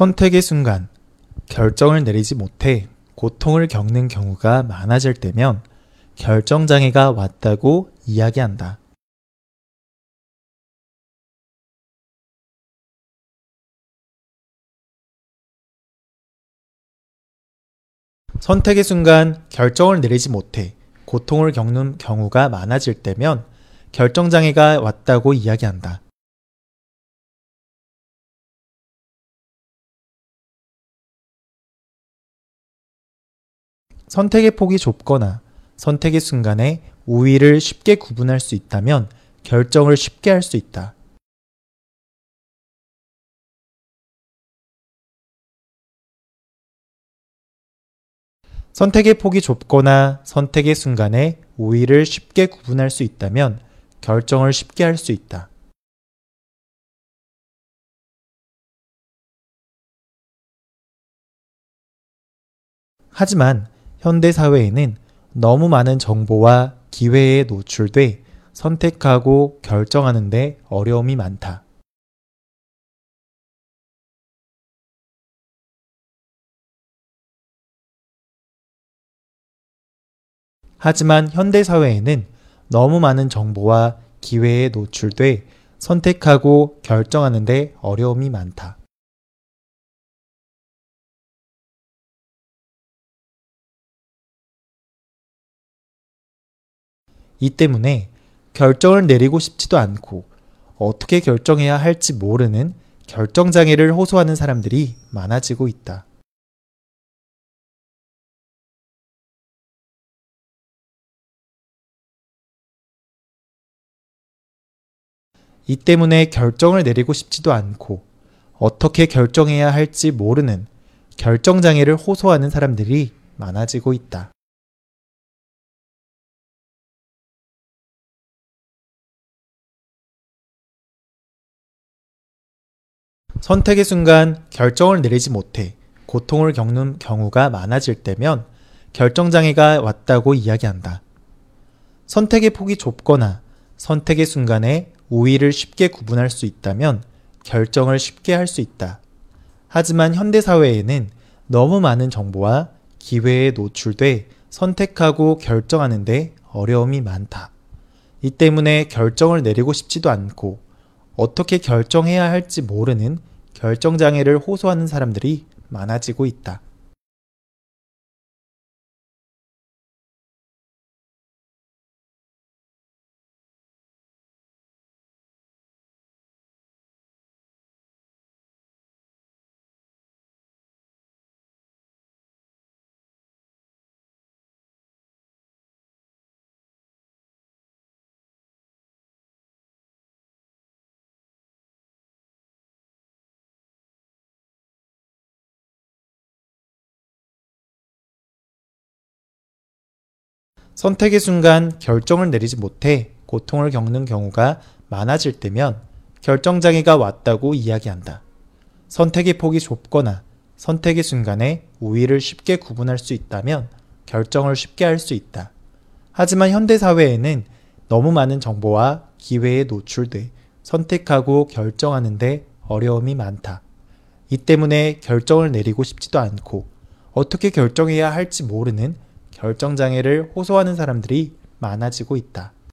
선택의 순간, 결정을 내리지 못해 고통을 겪는 경우가 많아질 때면 결정장애가 왔다고 이야기한다. 선택의 순간 결정을 내리지 못해 고통을 겪는 경우가 많아질 때면 결정장애가 왔다고 이야기한다. 선택의 폭이 좁거나 선택의 순간에 우위를 쉽게 구분할 수 있다면 결정을 쉽게 할 수 있다. 선택의 폭이 좁거나 선택의 순간에 우위를 쉽게 구분할 수 있다면 결정을 쉽게 할 수 있다. 하지만 현대 사회에는 너무 많은 정보와 기회에 노출돼 선택하고 결정하는데 어려움이 많다. 하지만 현대 사회에는 너무 많은 정보와 기회에 노출돼 선택하고 결정하는데 어려움이 많다. 이 때문에 결정을 내리고 싶지도 않고 어떻게 결정해야 할지 모르는 결정장애를 호소하는 사람들이 많아지고 있다. 이 때문에 결정을 내리고 싶지도 않고 어떻게 결정해야 할지 모르는 결정장애를 호소하는 사람들이 많아지고 있다. 선택의 순간 결정을 내리지 못해 고통을 겪는 경우가 많아질 때면 결정장애가 왔다고 이야기한다. 선택의 폭이 좁거나 선택의 순간에 우위를 쉽게 구분할 수 있다면 결정을 쉽게 할 수 있다. 하지만 현대사회에는 너무 많은 정보와 기회에 노출돼 선택하고 결정하는데 어려움이 많다. 이 때문에 결정을 내리고 싶지도 않고 어떻게 결정해야 할지 모르는 결정장애를 호소하는 사람들이 많아지고 있다. 선택의 순간 결정을 내리지 못해 고통을 겪는 경우가 많아질 때면 결정장애가 왔다고 이야기한다. 선택의 폭이 좁거나 선택의 순간에 우위를 쉽게 구분할 수 있다면 결정을 쉽게 할 수 있다. 하지만 현대사회에는 너무 많은 정보와 기회에 노출돼 선택하고 결정하는데 어려움이 많다. 이 때문에 결정을 내리고 싶지도 않고 어떻게 결정해야 할지 모르는 결정장애를 호소하는 사람들이 많아지고 있다.